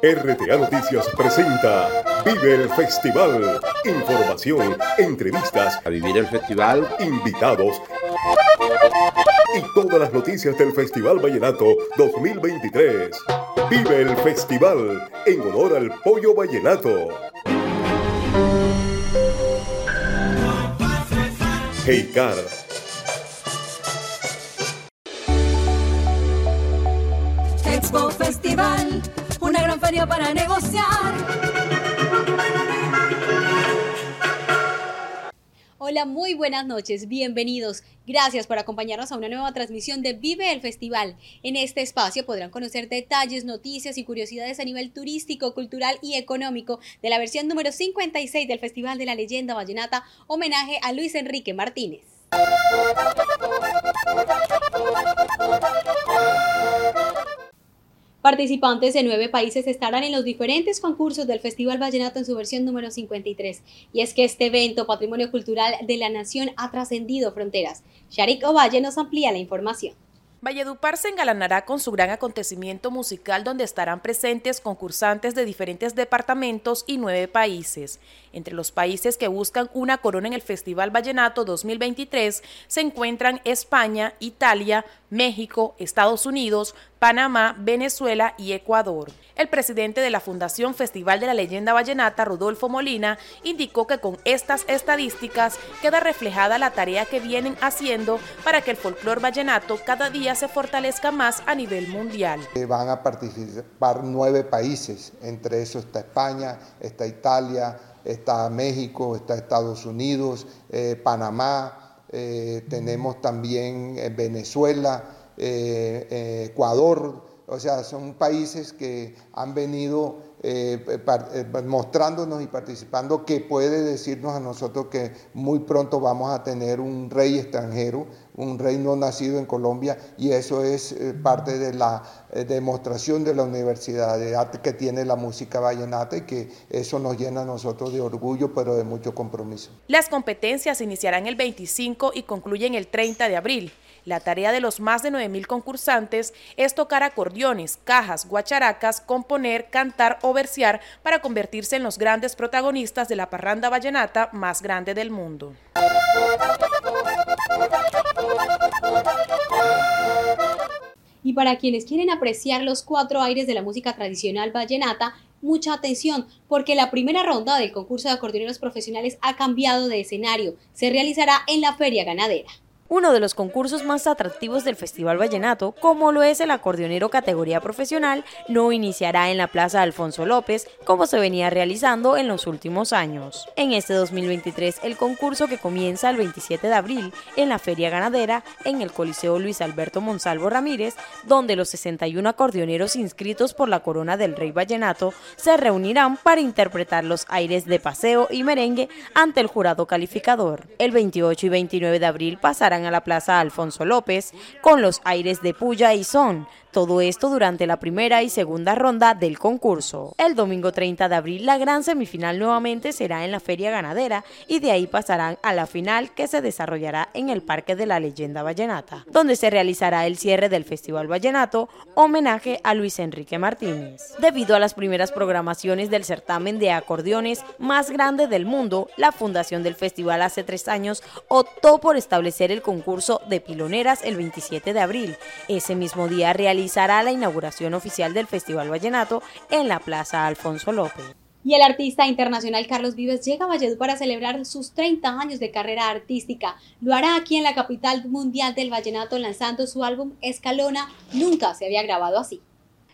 RTA Noticias presenta Vive el Festival. Información, entrevistas, a vivir el festival, invitados y todas las noticias del Festival Vallenato 2023. Vive el Festival en honor al pollo vallenato. Hey Car Expo Festival, para negociar. Hola, muy buenas noches, bienvenidos. Gracias por acompañarnos a una nueva transmisión de Vive el Festival. En este espacio podrán conocer detalles, noticias y curiosidades a nivel turístico, cultural y económico de la versión número 56 del Festival de la Leyenda Vallenata, homenaje a Luis Enrique Martínez. Participantes de nueve países estarán en los diferentes concursos del Festival Vallenato en su versión número 53. Y es que este evento, Patrimonio Cultural de la Nación, ha trascendido fronteras. Sharik Ovalle nos amplía la información. Valledupar se engalanará con su gran acontecimiento musical donde estarán presentes concursantes de diferentes departamentos y nueve países. Entre los países que buscan una corona en el Festival Vallenato 2023 se encuentran España, Italia, México, Estados Unidos, Panamá, Venezuela y Ecuador. El presidente de la Fundación Festival de la Leyenda Vallenata, Rodolfo Molina, indicó que con estas estadísticas queda reflejada la tarea que vienen haciendo para que el folclor vallenato cada día se fortalezca más a nivel mundial. Eh, van a participar nueve países, entre esos está España, está Italia, está México, está Estados Unidos, eh, Panamá, eh, tenemos también Venezuela, Ecuador, o sea, son países que han venido mostrándonos y participando que puede decirnos a nosotros que muy pronto vamos a tener un rey extranjero, un rey no nacido en Colombia y eso es eh, parte de la eh, demostración de la universidad de arte que tiene la música vallenata y que eso nos llena a nosotros de orgullo pero de mucho compromiso. Las competencias iniciarán el 25 y concluyen el 30 de abril. La tarea de los más de 9.000 concursantes es tocar acordeones, cajas, guacharacas, componer, cantar o versear para convertirse en los grandes protagonistas de la parranda vallenata más grande del mundo. Y para quienes quieren apreciar los cuatro aires de la música tradicional vallenata, mucha atención, porque la primera ronda del concurso de acordeoneros profesionales ha cambiado de escenario. Se realizará en la Feria Ganadera uno de los concursos más atractivos del Festival Vallenato, como lo es el acordeonero categoría profesional, no iniciará en la Plaza Alfonso López como se venía realizando en los últimos años. En este 2023, el concurso que comienza el 27 de abril en la Feria Ganadera en el Coliseo Luis Alberto Monsalvo Ramírez, donde los 61 acordeoneros inscritos por la Corona del Rey Vallenato se reunirán para interpretar los aires de paseo y merengue ante el jurado calificador. El 28 y 29 de abril pasarán a la Plaza Alfonso López con los aires de puya y son, todo esto durante la primera y segunda ronda del concurso. El domingo 30 de abril la gran semifinal nuevamente será en la Feria Ganadera y de ahí pasarán a la final que se desarrollará en el Parque de la Leyenda Vallenata, donde se realizará el cierre del Festival Vallenato, homenaje a Luis Enrique Martínez. Debido a las primeras programaciones del certamen de acordeones más grande del mundo, la fundación del festival hace tres años optó por establecer el concurso de piloneras el 27 de abril. Ese mismo día realizó realizará la inauguración oficial del Festival Vallenato en la Plaza Alfonso López. Y el artista internacional Carlos Vives llega a Valledupar para celebrar sus 30 años de carrera artística. Lo hará aquí en la capital mundial del vallenato lanzando su álbum Escalona. Nunca se había grabado así.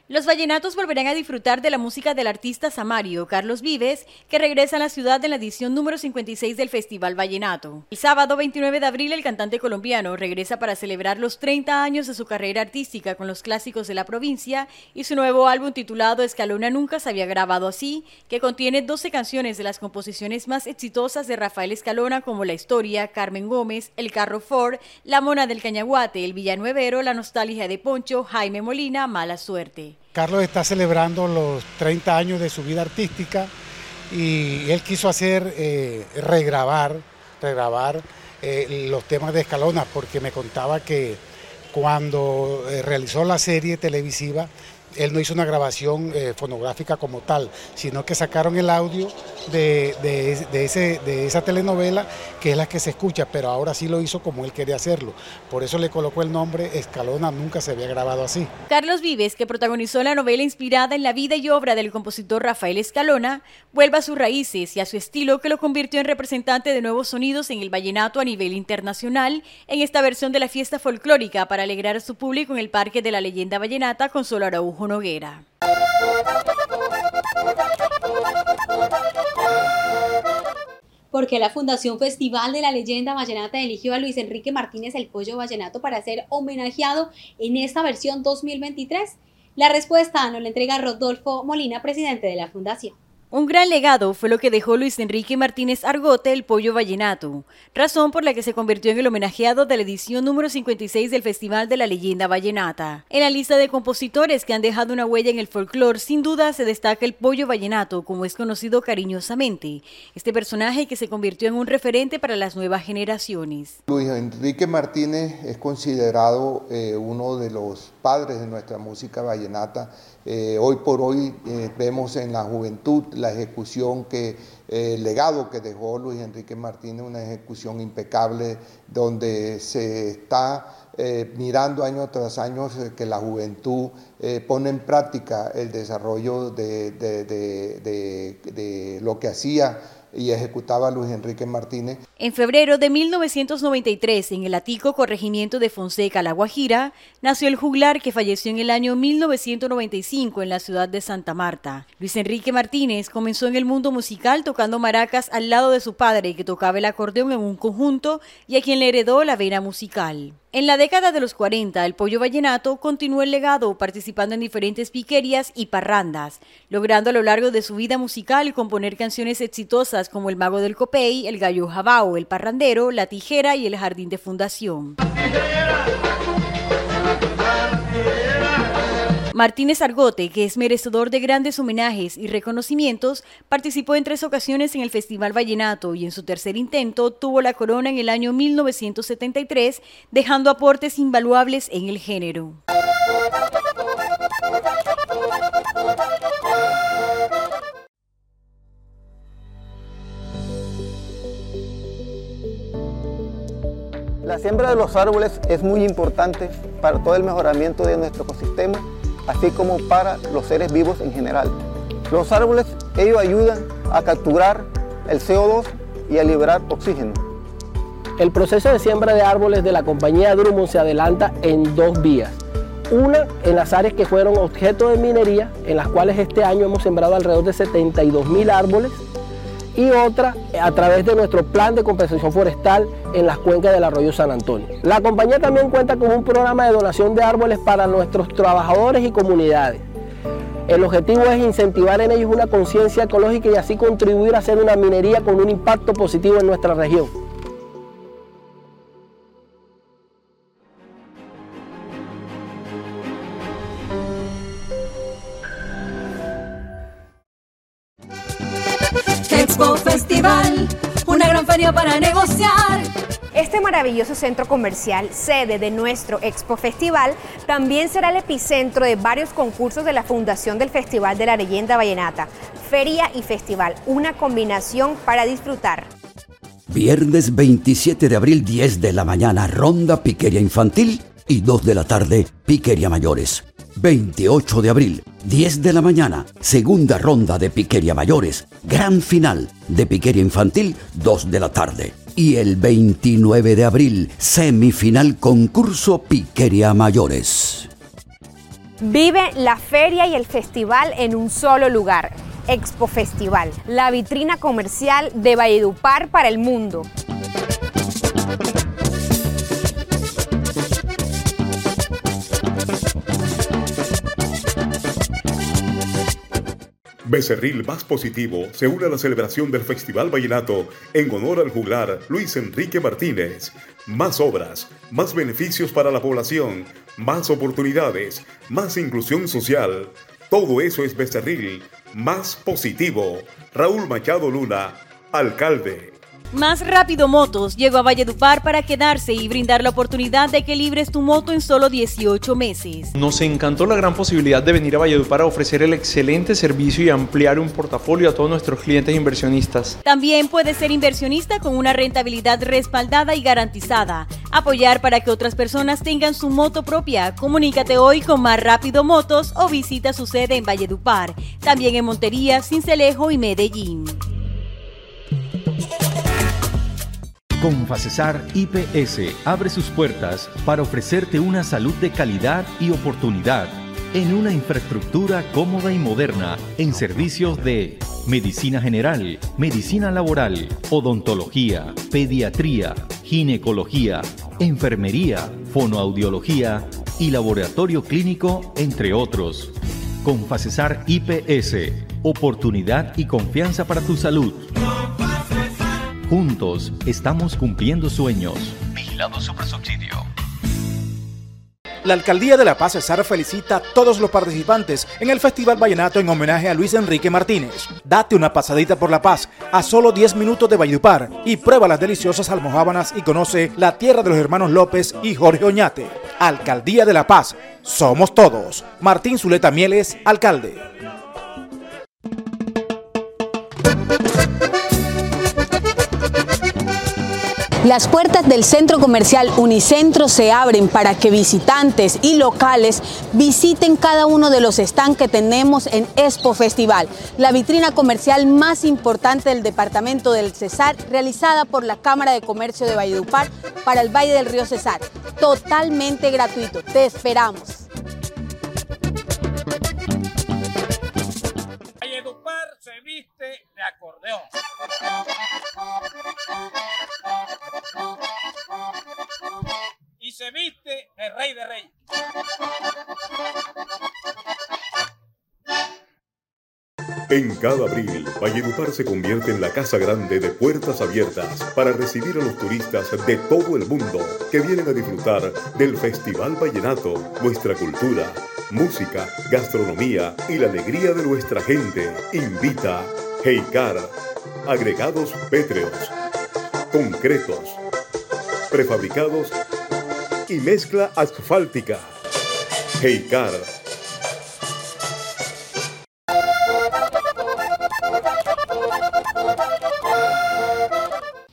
Los vallenatos volverán a disfrutar de la música del artista samario Carlos Vives, que regresa a la ciudad en la edición número 56 del Festival Vallenato. El sábado 29 de abril, el cantante colombiano regresa para celebrar los 30 años de su carrera artística con los clásicos de la provincia y su nuevo álbum titulado Escalona Nunca se había grabado así, que contiene 12 canciones de las composiciones más exitosas de Rafael Escalona como La Historia, Carmen Gómez, El Carro Ford, La Mona del Cañaguate, El Villanuevero, La Nostalgia de Poncho, Jaime Molina, Mala Suerte. Carlos está celebrando los 30 años de su vida artística y él quiso hacer, eh, regrabar, regrabar eh, los temas de Escalona porque me contaba que cuando eh, realizó la serie televisiva él no hizo una grabación eh, fonográfica como tal, sino que sacaron el audio de, de esa telenovela, que es la que se escucha, pero ahora sí lo hizo como él quería hacerlo. Por eso le colocó el nombre Escalona, nunca se había grabado así. Carlos Vives, que protagonizó la novela inspirada en la vida y obra del compositor Rafael Escalona, vuelve a sus raíces y a su estilo que lo convirtió en representante de nuevos sonidos en el vallenato a nivel internacional en esta versión de la fiesta folclórica para alegrar a su público en el Parque de la Leyenda Vallenata con Solo Araujo Noguera. porque la Fundación Festival de la Leyenda Vallenata eligió a Luis Enrique Martínez el Pollo Vallenato para ser homenajeado en esta versión 2023? La respuesta nos la entrega Rodolfo Molina, presidente de la Fundación. Un gran legado fue lo que dejó Luis Enrique Martínez Argote, el pollo vallenato, razón por la que se convirtió en el homenajeado de la edición número 56 del Festival de la Leyenda Vallenata. En la lista de compositores que han dejado una huella en el folclore, sin duda se destaca el pollo vallenato, como es conocido cariñosamente, este personaje que se convirtió en un referente para las nuevas generaciones. Luis Enrique Martínez es considerado eh, uno de los padres de nuestra música vallenata. Eh, hoy por hoy eh, vemos en la juventud la ejecución que, eh, el legado que dejó Luis Enrique Martínez, una ejecución impecable donde se está mirando año tras año que la juventud pone en práctica el desarrollo de, de lo que hacía y ejecutaba Luis Enrique Martínez. En febrero de 1993, en el Atico Corregimiento de Fonseca, La Guajira, nació el juglar que falleció en el año 1995 en la ciudad de Santa Marta. Luis Enrique Martínez comenzó en el mundo musical tocando maracas al lado de su padre, que tocaba el acordeón en un conjunto y a quien le heredó la vena musical. En la década de los 40, el pollo vallenato continuó el legado participando en diferentes piquerías y parrandas, logrando a lo largo de su vida musical componer canciones exitosas como El Mago del Copey, El Gallo Jabao, El Parrandero, La Tijera y El Jardín de Fundación. Martínez Argote, que es merecedor de grandes homenajes y reconocimientos, participó en tres ocasiones en el Festival Vallenato y en su tercer intento tuvo la corona en el año 1973, dejando aportes invaluables en el género. La siembra de los árboles es muy importante para todo el mejoramiento de nuestro ecosistema así como para los seres vivos en general. Los árboles, ellos ayudan a capturar el CO2 y a liberar oxígeno. El proceso de siembra de árboles de la compañía Drummond se adelanta en dos vías. Una en las áreas que fueron objeto de minería, en las cuales este año hemos sembrado alrededor de 72 mil árboles y otra a través de nuestro plan de compensación forestal en las cuencas del arroyo San Antonio. La compañía también cuenta con un programa de donación de árboles para nuestros trabajadores y comunidades. El objetivo es incentivar en ellos una conciencia ecológica y así contribuir a hacer una minería con un impacto positivo en nuestra región. Feria para negociar. Este maravilloso centro comercial, sede de nuestro Expo Festival, también será el epicentro de varios concursos de la Fundación del Festival de la Leyenda Vallenata. Feria y festival, una combinación para disfrutar. Viernes 27 de abril, 10 de la mañana, ronda piquería infantil y 2 de la tarde, piquería mayores. 28 de abril, 10 de la mañana, segunda ronda de Piqueria Mayores, gran final de Piqueria Infantil, 2 de la tarde. Y el 29 de abril, semifinal concurso Piqueria Mayores. Vive la feria y el festival en un solo lugar. Expo Festival, la vitrina comercial de Valledupar para el mundo. Becerril Más Positivo se une la celebración del Festival Vallenato en honor al juglar Luis Enrique Martínez. Más obras, más beneficios para la población, más oportunidades, más inclusión social. Todo eso es Becerril Más Positivo. Raúl Machado Luna, alcalde. Más Rápido Motos llegó a Valledupar para quedarse y brindar la oportunidad de que libres tu moto en solo 18 meses. Nos encantó la gran posibilidad de venir a Valledupar a ofrecer el excelente servicio y ampliar un portafolio a todos nuestros clientes inversionistas. También puedes ser inversionista con una rentabilidad respaldada y garantizada. Apoyar para que otras personas tengan su moto propia. Comunícate hoy con Más Rápido Motos o visita su sede en Valledupar. También en Montería, Cincelejo y Medellín. Confacesar IPS abre sus puertas para ofrecerte una salud de calidad y oportunidad en una infraestructura cómoda y moderna en servicios de medicina general, medicina laboral, odontología, pediatría, ginecología, enfermería, fonoaudiología y laboratorio clínico, entre otros. Confacesar IPS, oportunidad y confianza para tu salud. Juntos estamos cumpliendo sueños. Vigilado Subsidio. La Alcaldía de La Paz Cesar felicita a todos los participantes en el Festival Vallenato en homenaje a Luis Enrique Martínez. Date una pasadita por La Paz a solo 10 minutos de Valledupar y prueba las deliciosas almohábanas y conoce la tierra de los hermanos López y Jorge Oñate. Alcaldía de La Paz, somos todos. Martín Zuleta Mieles, alcalde. Las puertas del centro comercial Unicentro se abren para que visitantes y locales visiten cada uno de los stands que tenemos en Expo Festival, la vitrina comercial más importante del departamento del Cesar, realizada por la Cámara de Comercio de Valledupar para el Valle del Río Cesar. Totalmente gratuito. Te esperamos. Valledupar se viste de acordeón. Y se viste de rey de rey. En cada abril, Valledupar se convierte en la casa grande de puertas abiertas para recibir a los turistas de todo el mundo que vienen a disfrutar del Festival Vallenato, nuestra cultura, música, gastronomía y la alegría de nuestra gente. Invita Heikar, agregados pétreos, concretos, prefabricados y mezcla asfáltica. Heikar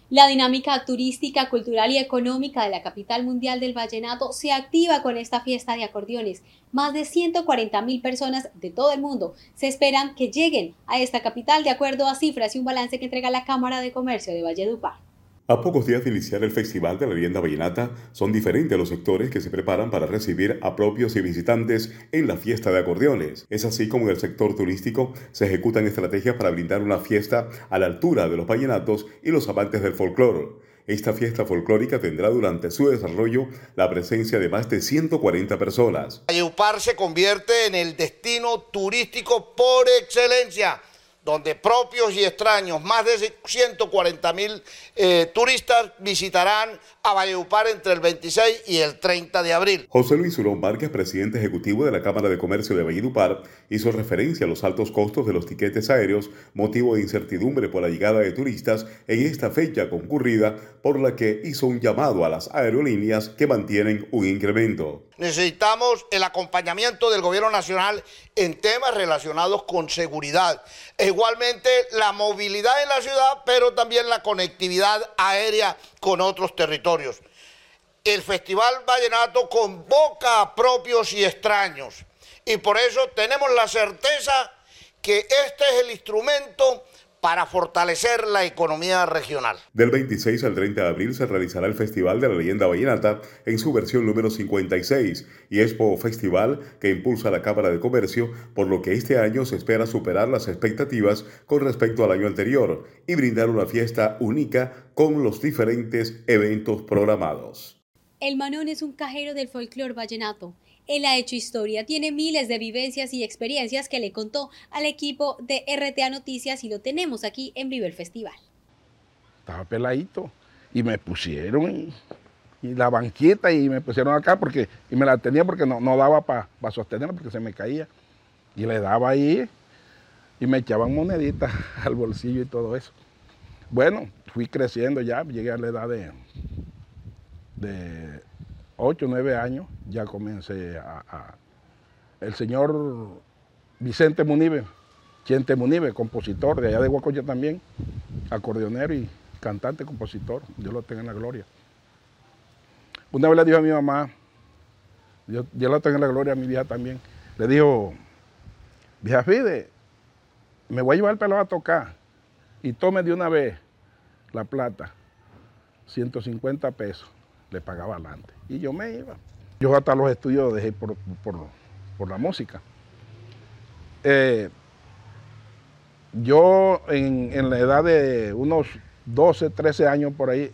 La dinámica turística, cultural y económica de la capital mundial del vallenato se activa con esta fiesta de acordeones. Más de 140 mil personas de todo el mundo se esperan que lleguen a esta capital de acuerdo a cifras y un balance que entrega la Cámara de Comercio de Valledupar. A pocos días de iniciar el Festival de la Leyenda Vallenata, son diferentes los sectores que se preparan para recibir a propios y visitantes en la fiesta de acordeones. Es así como en el sector turístico se ejecutan estrategias para brindar una fiesta a la altura de los vallenatos y los amantes del folclore. Esta fiesta folclórica tendrá durante su desarrollo la presencia de más de 140 personas. Valledupar se convierte en el destino turístico por excelencia donde propios y extraños, más de 140 mil eh, turistas visitarán a Valledupar entre el 26 y el 30 de abril. José Luis Urón Márquez, presidente ejecutivo de la Cámara de Comercio de Valledupar, hizo referencia a los altos costos de los tiquetes aéreos, motivo de incertidumbre por la llegada de turistas en esta fecha concurrida, por la que hizo un llamado a las aerolíneas que mantienen un incremento. Necesitamos el acompañamiento del gobierno nacional en temas relacionados con seguridad. Igualmente la movilidad en la ciudad, pero también la conectividad aérea con otros territorios. El Festival Vallenato convoca a propios y extraños. Y por eso tenemos la certeza que este es el instrumento para fortalecer la economía regional. Del 26 al 30 de abril se realizará el Festival de la Leyenda Vallenata en su versión número 56 y Expo Festival que impulsa la Cámara de Comercio, por lo que este año se espera superar las expectativas con respecto al año anterior y brindar una fiesta única con los diferentes eventos programados. El Manón es un cajero del folclore vallenato él ha hecho historia, tiene miles de vivencias y experiencias que le contó al equipo de RTA Noticias y lo tenemos aquí en Vive el Festival. Estaba peladito y me pusieron y, la banqueta y me pusieron acá porque y me la tenía porque no, no daba para pa sostenerla porque se me caía. Y le daba ahí y me echaban moneditas al bolsillo y todo eso. Bueno, fui creciendo ya, llegué a la edad de, de 8 o 9 años, ya comencé a, El señor Vicente Munive, Chente Munive, compositor de allá de Huacoya también, acordeonero y cantante, compositor, Dios lo tenga en la gloria. Una vez le dijo a mi mamá, yo lo tengo en la gloria a mi vieja también, le dijo, vieja Fide, me voy a llevar el pelo a tocar y tome de una vez la plata, 150 pesos, le pagaba adelante. Y yo me iba. Yo hasta los estudios dejé por, la música. Eh, yo en, la edad de unos 12, 13 años por ahí,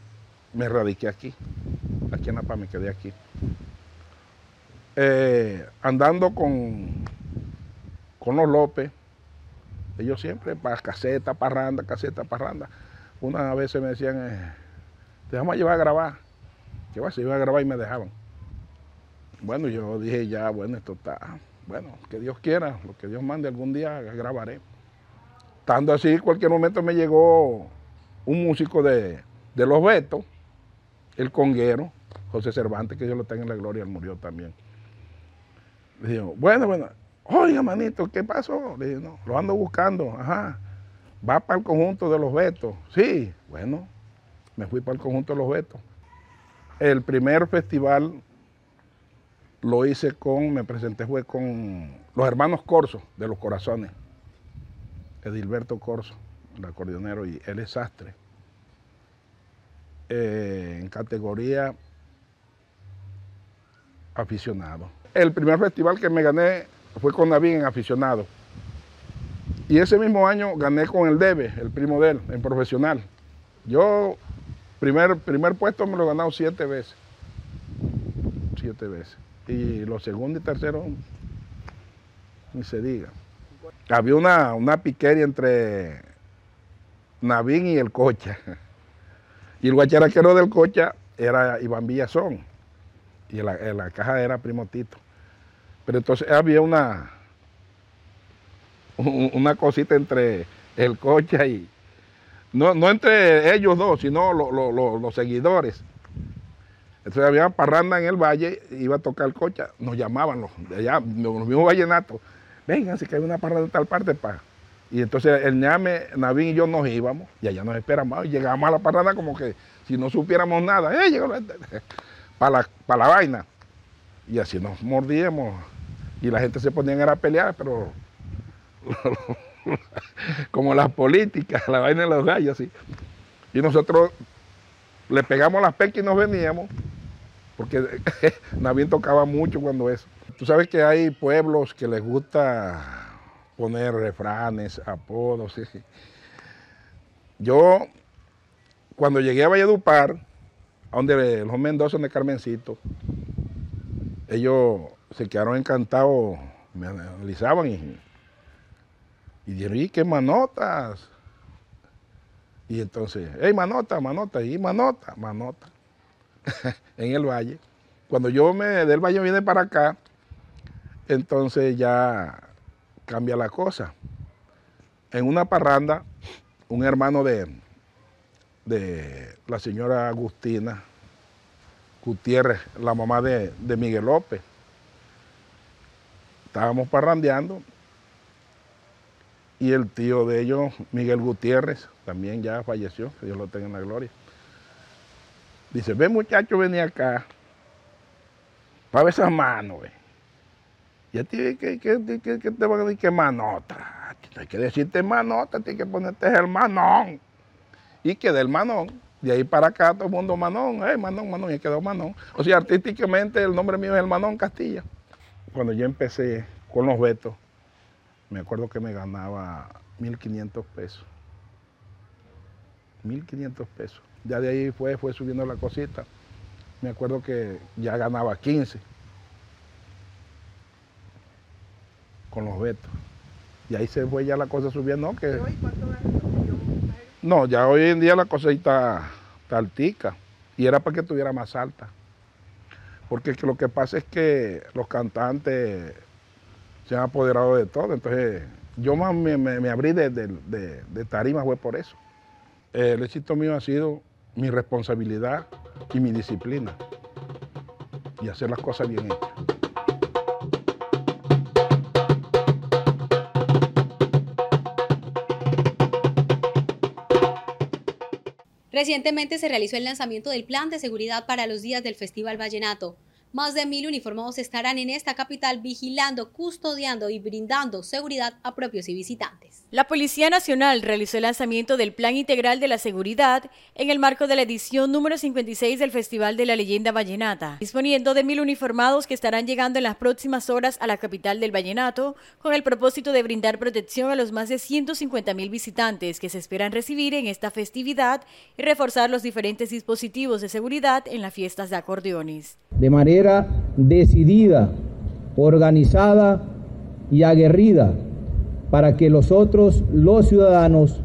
me radiqué aquí. Aquí en La Paz me quedé aquí. Eh, andando con, con los López, ellos siempre para caseta, parranda, caseta, parranda. Una vez me decían, eh, te vamos a llevar a grabar. Que va, se iba a grabar y me dejaban. Bueno, yo dije ya, bueno, esto está, bueno, que Dios quiera, lo que Dios mande algún día grabaré. Estando así, cualquier momento me llegó un músico de, Los Betos, el conguero, José Cervantes, que Dios lo tenga en la gloria, él murió también. Le digo, bueno, bueno, oiga, manito, ¿qué pasó? Le dije, no, lo ando buscando, ajá. Va para el conjunto de los Betos. Sí, bueno, me fui para el conjunto de los Betos. El primer festival lo hice con, me presenté fue con los hermanos Corso de los Corazones. Edilberto Corso, el acordeonero, y él es sastre. Eh, en categoría aficionado. El primer festival que me gané fue con David en aficionado. Y ese mismo año gané con el Debe, el primo de él, en profesional. Yo, primer, primer puesto me lo he ganado siete veces. Siete veces. Y los segundos y terceros, ni se diga. Había una, una piquería entre Navín y el Cocha. Y el guacharaquero del Cocha era Iván Villazón. Y la, la caja era Primo Tito. Pero entonces había una, una cosita entre el coche y, no, no entre ellos dos, sino los seguidores. Entonces había parranda en el valle, iba a tocar el coche, nos llamaban los, allá, los mismos vallenatos, vengan, así que hay una parranda de tal parte para. Y entonces el ñame, Navín y yo nos íbamos, y allá nos esperamos, y llegábamos a la parranda como que si no supiéramos nada, ¡eh, llegó para la, para la vaina! Y así nos mordíamos y la gente se ponía a pelear, pero como las políticas, la vaina de los gallos, así. Y nosotros le pegamos las pecas y nos veníamos, porque Navín tocaba mucho cuando eso. Tú sabes que hay pueblos que les gusta poner refranes, apodos. Yo, cuando llegué a Valledupar, donde los Mendoza, de Carmencito, ellos se quedaron encantados, me analizaban y, y dijeron, ¿y qué manotas? Y entonces, hey, manota, manota, y manota, manota, en el valle. Cuando yo me del valle viene para acá, entonces ya cambia la cosa. En una parranda, un hermano de, de la señora Agustina Gutiérrez, la mamá de, de Miguel López, estábamos parrandeando y el tío de ellos, Miguel Gutiérrez, también ya falleció, Dios lo tenga en la gloria. Dice, ve muchacho, vení acá, para ver esas manos, ve. Y a ti, ¿qué, te van a decir? ¿Qué manota? Hay que decirte manota, tienes que ponerte el manón. Y quedé el manón. De ahí para acá todo el mundo manón, eh, manón, manón, y quedó manón. O sea, artísticamente el nombre mío es el manón Castilla cuando yo empecé con los vetos, me acuerdo que me ganaba 1.500 pesos. 1.500 pesos. Ya de ahí fue, fue subiendo la cosita. Me acuerdo que ya ganaba 15 con los vetos. Y ahí se fue ya la cosa subiendo. ¿no? Que... No, ya hoy en día la cosa está, está altica. Y era para que estuviera más alta porque lo que pasa es que los cantantes se han apoderado de todo, entonces yo más me, abrí de, tarima fue por eso. El éxito mío ha sido mi responsabilidad y mi disciplina y hacer las cosas bien hechas. Recientemente se realizó el lanzamiento del plan de seguridad para los días del Festival Vallenato. Más de mil uniformados estarán en esta capital vigilando, custodiando y brindando seguridad a propios y visitantes. La Policía Nacional realizó el lanzamiento del Plan Integral de la Seguridad en el marco de la edición número 56 del Festival de la Leyenda Vallenata, disponiendo de mil uniformados que estarán llegando en las próximas horas a la capital del Vallenato con el propósito de brindar protección a los más de 150 mil visitantes que se esperan recibir en esta festividad y reforzar los diferentes dispositivos de seguridad en las fiestas de acordeones. De manera decidida, organizada y aguerrida para que nosotros, los ciudadanos,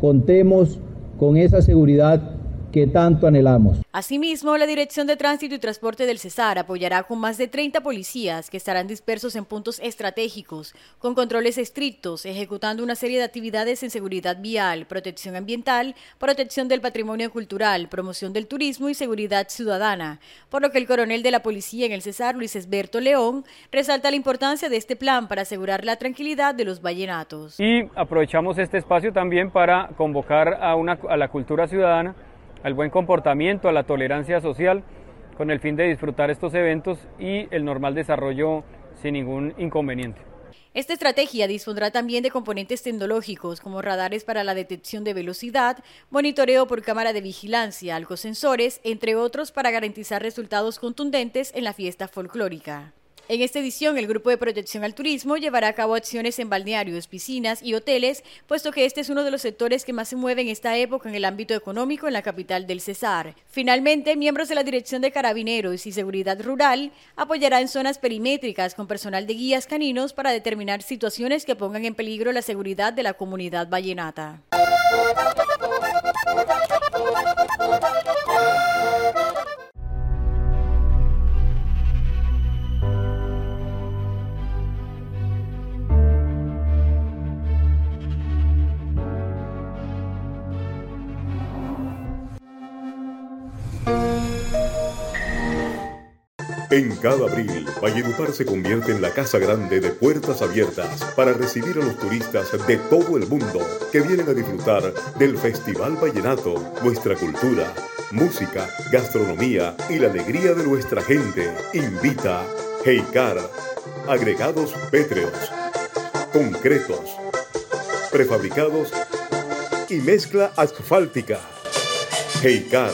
contemos con esa seguridad que tanto anhelamos. Asimismo, la Dirección de Tránsito y Transporte del Cesar apoyará con más de 30 policías que estarán dispersos en puntos estratégicos, con controles estrictos, ejecutando una serie de actividades en seguridad vial, protección ambiental, protección del patrimonio cultural, promoción del turismo y seguridad ciudadana, por lo que el coronel de la policía en el Cesar, Luis Esberto León, resalta la importancia de este plan para asegurar la tranquilidad de los vallenatos. Y aprovechamos este espacio también para convocar a, una, a la cultura ciudadana al buen comportamiento, a la tolerancia social, con el fin de disfrutar estos eventos y el normal desarrollo sin ningún inconveniente. Esta estrategia dispondrá también de componentes tecnológicos como radares para la detección de velocidad, monitoreo por cámara de vigilancia, alcosensores, entre otros para garantizar resultados contundentes en la fiesta folclórica. En esta edición, el Grupo de Protección al Turismo llevará a cabo acciones en balnearios, piscinas y hoteles, puesto que este es uno de los sectores que más se mueve en esta época en el ámbito económico en la capital del Cesar. Finalmente, miembros de la Dirección de Carabineros y Seguridad Rural apoyará en zonas perimétricas con personal de guías caninos para determinar situaciones que pongan en peligro la seguridad de la comunidad vallenata. En cada abril, Valledupar se convierte en la casa grande de puertas abiertas para recibir a los turistas de todo el mundo que vienen a disfrutar del Festival Vallenato, nuestra cultura, música, gastronomía y la alegría de nuestra gente. Invita Heikar, agregados pétreos, concretos, prefabricados y mezcla asfáltica. Heikar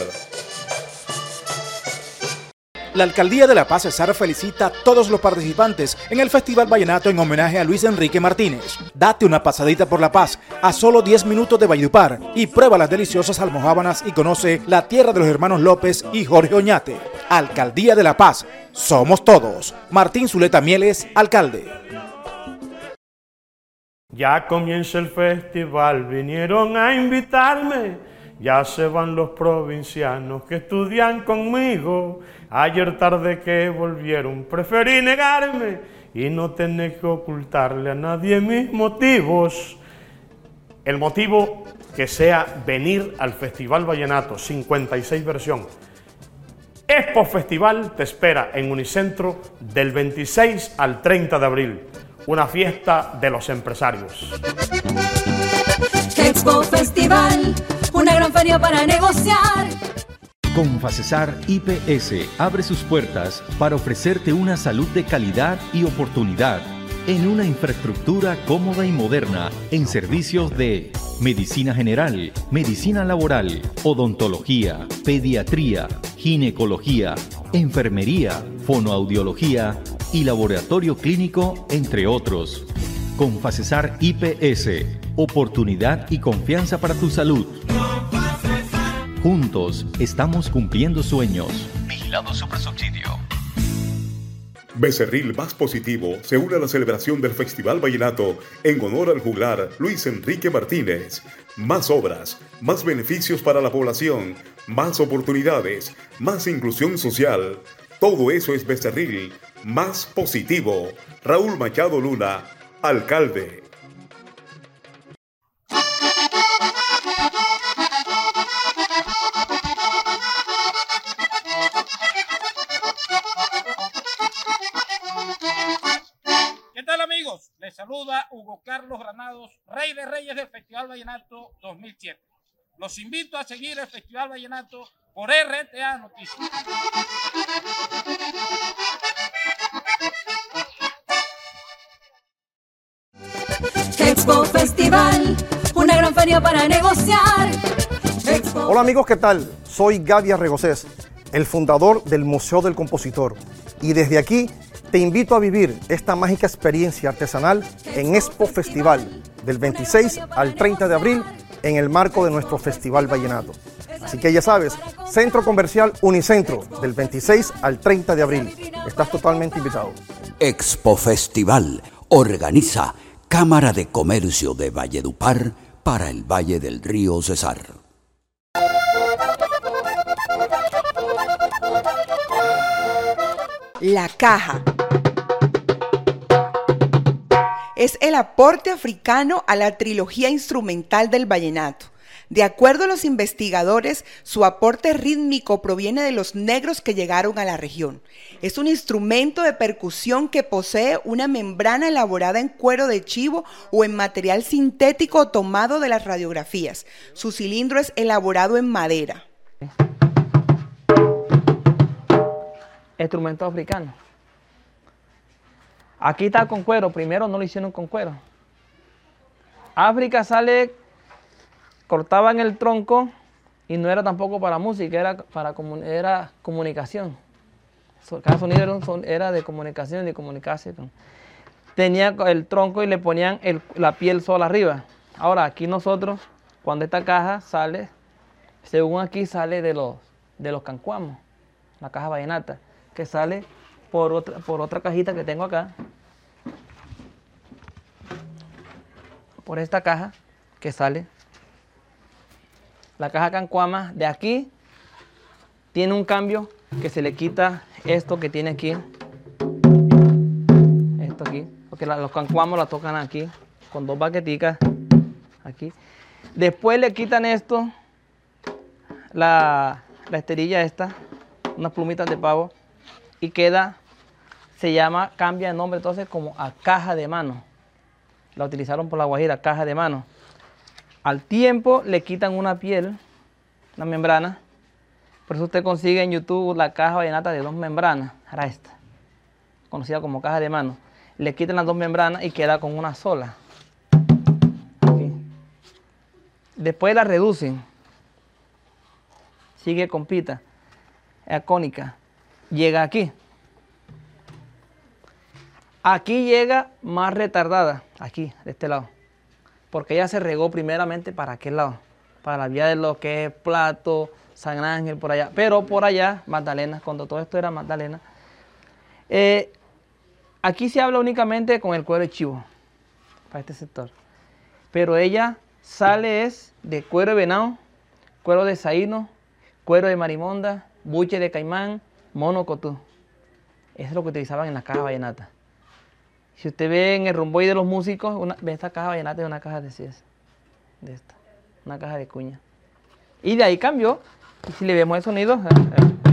la Alcaldía de La Paz Cesar felicita a todos los participantes en el Festival Vallenato en homenaje a Luis Enrique Martínez. Date una pasadita por La Paz a solo 10 minutos de Valledupar y prueba las deliciosas almohábanas y conoce la tierra de los hermanos López y Jorge Oñate. Alcaldía de La Paz, somos todos. Martín Zuleta Mieles, alcalde. Ya comienza el festival, vinieron a invitarme. Ya se van los provincianos que estudian conmigo. Ayer tarde que volvieron, preferí negarme y no tener que ocultarle a nadie mis motivos. El motivo que sea venir al Festival Vallenato, 56 versión. Expo Festival te espera en Unicentro del 26 al 30 de abril, una fiesta de los empresarios. Expo Festival, una gran feria para negociar Confacesar IPS abre sus puertas para ofrecerte una salud de calidad y oportunidad en una infraestructura cómoda y moderna en servicios de medicina general, medicina laboral, odontología, pediatría, ginecología, enfermería, fonoaudiología y laboratorio clínico, entre otros. Confacesar IPS, oportunidad y confianza para tu salud. Juntos estamos cumpliendo sueños. Vigilado Subsidio. Becerril Más Positivo se une a la celebración del Festival Vallenato en honor al juglar Luis Enrique Martínez. Más obras, más beneficios para la población, más oportunidades, más inclusión social. Todo eso es Becerril Más Positivo. Raúl Machado Luna, alcalde. Carlos Granados, Rey de Reyes del Festival Vallenato 2007. Los invito a seguir el Festival Vallenato por RTA Noticias. Expo Festival, una gran feria para negociar. Hola amigos, ¿qué tal? Soy Gaby Arregocés, el fundador del Museo del Compositor. Y desde aquí te invito a vivir esta mágica experiencia artesanal en Expo Festival del 26 al 30 de abril en el marco de nuestro Festival Vallenato. Así que ya sabes, Centro Comercial Unicentro del 26 al 30 de abril. Estás totalmente invitado. Expo Festival organiza Cámara de Comercio de Valledupar para el Valle del Río Cesar. La caja. Es el aporte africano a la trilogía instrumental del vallenato. De acuerdo a los investigadores, su aporte rítmico proviene de los negros que llegaron a la región. Es un instrumento de percusión que posee una membrana elaborada en cuero de chivo o en material sintético tomado de las radiografías. Su cilindro es elaborado en madera. Instrumento africano. Aquí está con cuero, primero no lo hicieron con cuero. África sale cortaban el tronco y no era tampoco para música, era para era comunicación. Cada sonido era, de comunicación de comunicación. Tenía el tronco y le ponían la piel sola arriba. Ahora aquí nosotros, cuando esta caja sale, según aquí sale de los, de los cancuamos, la caja vallenata, que sale por otra, por otra cajita que tengo acá. Por esta caja que sale la caja Cancuama de aquí tiene un cambio que se le quita esto que tiene aquí. Esto aquí. Porque los cancuamos la tocan aquí. Con dos baqueticas. Aquí. Después le quitan esto. La, la esterilla esta. Unas plumitas de pavo. Y queda. Se llama, cambia de nombre entonces como a caja de mano. La utilizaron por la Guajira, caja de mano. Al tiempo le quitan una piel, una membrana. Por eso usted consigue en YouTube la caja vallenata de dos membranas. Ahora esta, conocida como caja de mano. Le quitan las dos membranas y queda con una sola. Después la reducen. Sigue con pita. Es cónica. Llega aquí. Aquí llega más retardada. Aquí, de este lado porque ella se regó primeramente para aquel lado, para la vía de lo que es Plato, San Ángel, por allá. Pero por allá, Magdalena, cuando todo esto era Magdalena. Eh, aquí se habla únicamente con el cuero de chivo, para este sector. Pero ella sale es de cuero de venado, cuero de saíno, cuero de marimonda, buche de caimán, mono cotú. Eso es lo que utilizaban en las cajas vallenatas. Si usted ve en el romboy de los músicos, ve esta caja vallenata de una caja de CS. De esta. Una caja de cuña. Y de ahí cambió. Y si le vemos el sonido. Eh, eh,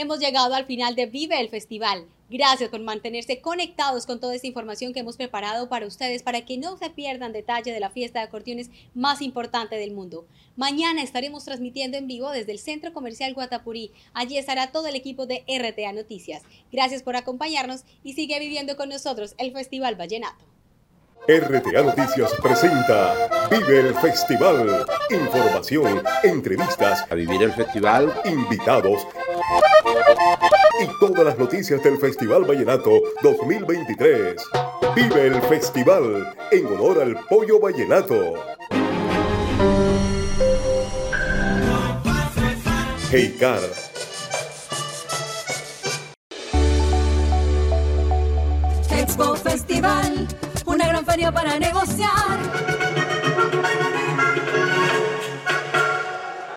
Hemos llegado al final de Vive el Festival. Gracias por mantenerse conectados con toda esta información que hemos preparado para ustedes para que no se pierdan detalle de la fiesta de acordeones más importante del mundo. Mañana estaremos transmitiendo en vivo desde el Centro Comercial Guatapurí. Allí estará todo el equipo de RTA Noticias. Gracias por acompañarnos y sigue viviendo con nosotros el Festival Vallenato. RTA Noticias presenta Vive el Festival. Información, entrevistas, a vivir el festival, invitados y todas las noticias del Festival Vallenato 2023. Vive el Festival en honor al pollo vallenato. Car Expo Festival, una gran feria para negociar.